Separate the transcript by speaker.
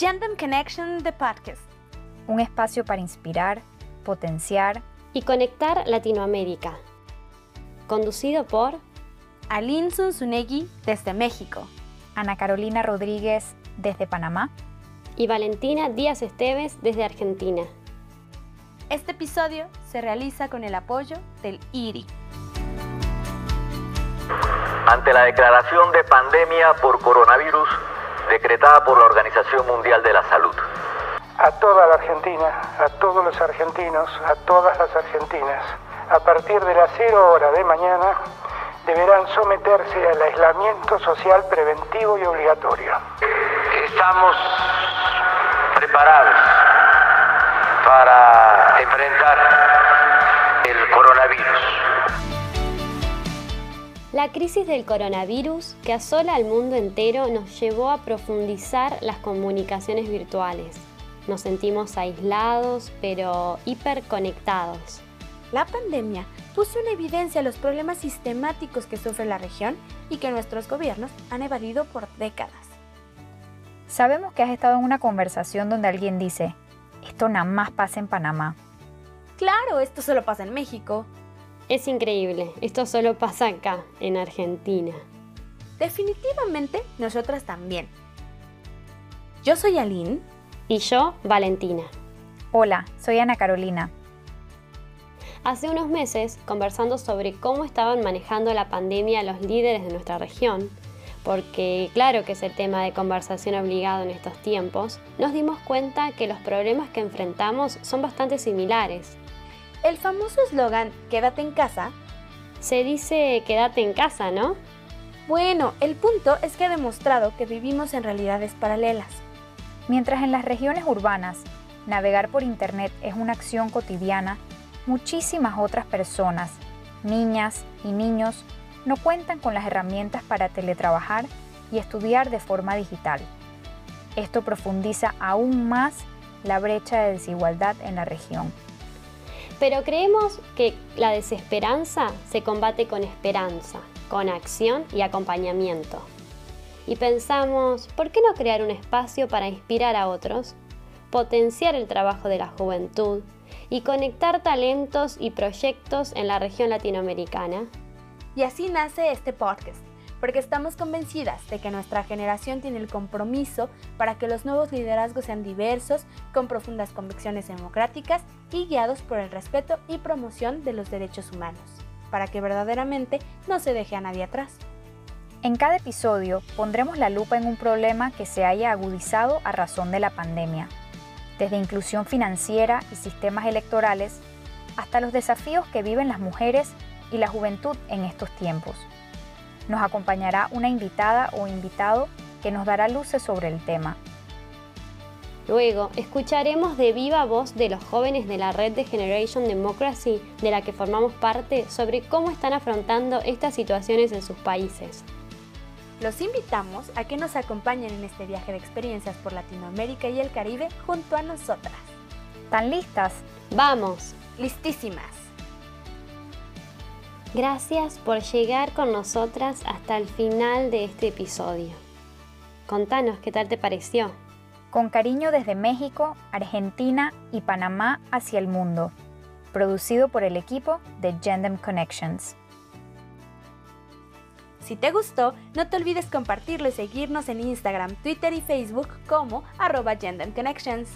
Speaker 1: Gender Connection The Podcast.
Speaker 2: Un espacio para inspirar, potenciar
Speaker 3: y conectar Latinoamérica. Conducido por
Speaker 1: Aline Zunzunegui desde México,
Speaker 2: Ana Carolina Rodríguez desde Panamá
Speaker 3: y Valentina Díaz Esteves desde Argentina.
Speaker 1: Este episodio se realiza con el apoyo del IRI.
Speaker 4: Ante la declaración de pandemia por coronavirus decretada por la Organización Mundial de la Salud.
Speaker 5: A toda la Argentina, a todos los argentinos, a todas las argentinas, a partir de las 0 hora de mañana, deberán someterse al aislamiento social preventivo y obligatorio.
Speaker 6: Estamos preparados para enfrentar el coronavirus.
Speaker 3: La crisis del coronavirus que asola al mundo entero nos llevó a profundizar las comunicaciones virtuales. Nos sentimos aislados pero hiperconectados.
Speaker 1: La pandemia puso en evidencia los problemas sistemáticos que sufre la región y que nuestros gobiernos han evadido por décadas.
Speaker 2: Sabemos que has estado en una conversación donde alguien dice, esto nada más pasa en Panamá.
Speaker 1: Claro, esto solo pasa en México.
Speaker 3: Es increíble, esto solo pasa acá, en Argentina.
Speaker 1: Definitivamente, nosotras también. Yo soy Aline.
Speaker 3: Y yo, Valentina.
Speaker 2: Hola, soy Ana Carolina.
Speaker 3: Hace unos meses, conversando sobre cómo estaban manejando la pandemia los líderes de nuestra región, porque claro que es el tema de conversación obligado en estos tiempos, nos dimos cuenta que los problemas que enfrentamos son bastante similares.
Speaker 1: El famoso eslogan Quédate en casa
Speaker 3: se dice quédate en casa, ¿no?
Speaker 1: Bueno, el punto es que ha demostrado que vivimos en realidades paralelas.
Speaker 2: Mientras en las regiones urbanas navegar por Internet es una acción cotidiana, muchísimas otras personas, niñas y niños, no cuentan con las herramientas para teletrabajar y estudiar de forma digital. Esto profundiza aún más la brecha de desigualdad en la región.
Speaker 3: Pero creemos que la desesperanza se combate con esperanza, con acción y acompañamiento. Y pensamos, ¿por qué no crear un espacio para inspirar a otros, potenciar el trabajo de la juventud y conectar talentos y proyectos en la región latinoamericana?
Speaker 1: Y así nace este podcast, porque estamos convencidas de que nuestra generación tiene el compromiso para que los nuevos liderazgos sean diversos, con profundas convicciones democráticas y guiados por el respeto y promoción de los derechos humanos, para que verdaderamente no se deje a nadie atrás.
Speaker 2: En cada episodio pondremos la lupa en un problema que se haya agudizado a razón de la pandemia, desde inclusión financiera y sistemas electorales hasta los desafíos que viven las mujeres y la juventud en estos tiempos. Nos acompañará una invitada o invitado que nos dará luces sobre el tema.
Speaker 3: Luego, escucharemos de viva voz de los jóvenes de la red de Generation Democracy, de la que formamos parte, sobre cómo están afrontando estas situaciones en sus países.
Speaker 1: Los invitamos a que nos acompañen en este viaje de experiencias por Latinoamérica y el Caribe junto a nosotras.
Speaker 2: ¿Están listas?
Speaker 3: ¡Vamos!
Speaker 1: Listísimas.
Speaker 3: Gracias por llegar con nosotras hasta el final de este episodio. Contanos qué tal te pareció.
Speaker 2: Con cariño desde México, Argentina y Panamá hacia el mundo. Producido por el equipo de Gendem Connections.
Speaker 1: Si te gustó, no te olvides compartirlo y seguirnos en Instagram, Twitter y Facebook como arroba Gendem Connections.